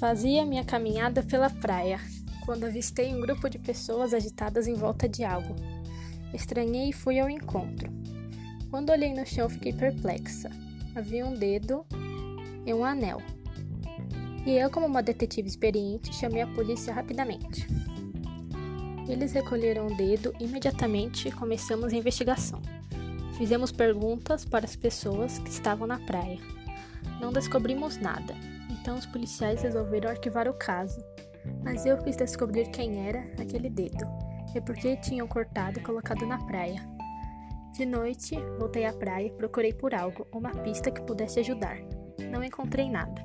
Fazia minha caminhada pela praia quando avistei um grupo de pessoas agitadas em volta de algo. Estranhei e fui ao encontro. Quando olhei no chão, fiquei perplexa. Havia um dedo e um anel. E eu, como uma detetive experiente, chamei a polícia rapidamente. Eles recolheram o dedo e imediatamente começamos a investigação. Fizemos perguntas para as pessoas que estavam na praia. Não descobrimos nada, então os policiais resolveram arquivar o caso. Mas eu quis descobrir quem era aquele dedo e por que tinham cortado e colocado na praia. De noite, voltei à praia e procurei por algo, uma pista que pudesse ajudar. Não encontrei nada.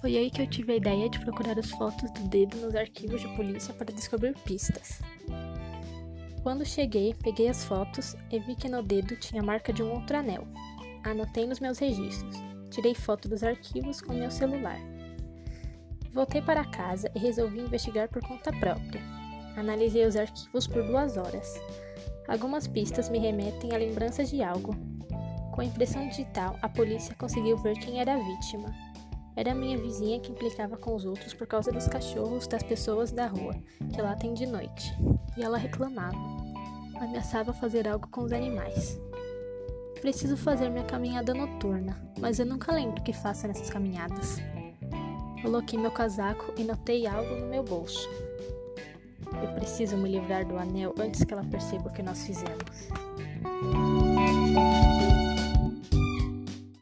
Foi aí que eu tive a ideia de procurar as fotos do dedo nos arquivos de polícia para descobrir pistas. Quando cheguei, peguei as fotos e vi que no dedo tinha a marca de um outro anel. Anotei nos meus registros. Tirei foto dos arquivos com meu celular. Voltei para casa e resolvi investigar por conta própria. Analisei os arquivos por duas horas. Algumas pistas me remetem a lembranças de algo. Com a impressão digital, a polícia conseguiu ver quem era a vítima. Era a minha vizinha que implicava com os outros por causa dos cachorros das pessoas da rua, que lá tem de noite. E ela reclamava. Ameaçava fazer algo com os animais. Preciso fazer minha caminhada noturna, mas eu nunca lembro o que faço nessas caminhadas. Coloquei meu casaco e notei algo no meu bolso. Eu preciso me livrar do anel antes que ela perceba o que nós fizemos.